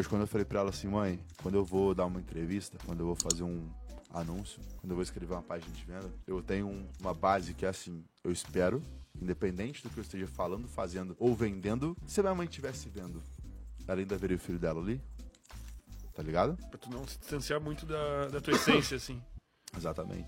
Hoje quando eu falei pra ela assim, mãe, quando eu vou dar uma entrevista, quando eu vou fazer um anúncio, quando eu vou escrever uma página de venda, eu tenho um- uma base que é assim, eu espero, independente do que eu esteja falando, fazendo ou vendendo, se a minha mãe estivesse vendo, ela ainda veria o filho dela ali? Tá ligado? Pra tu não se distanciar muito da, da tua essência, assim. Exatamente.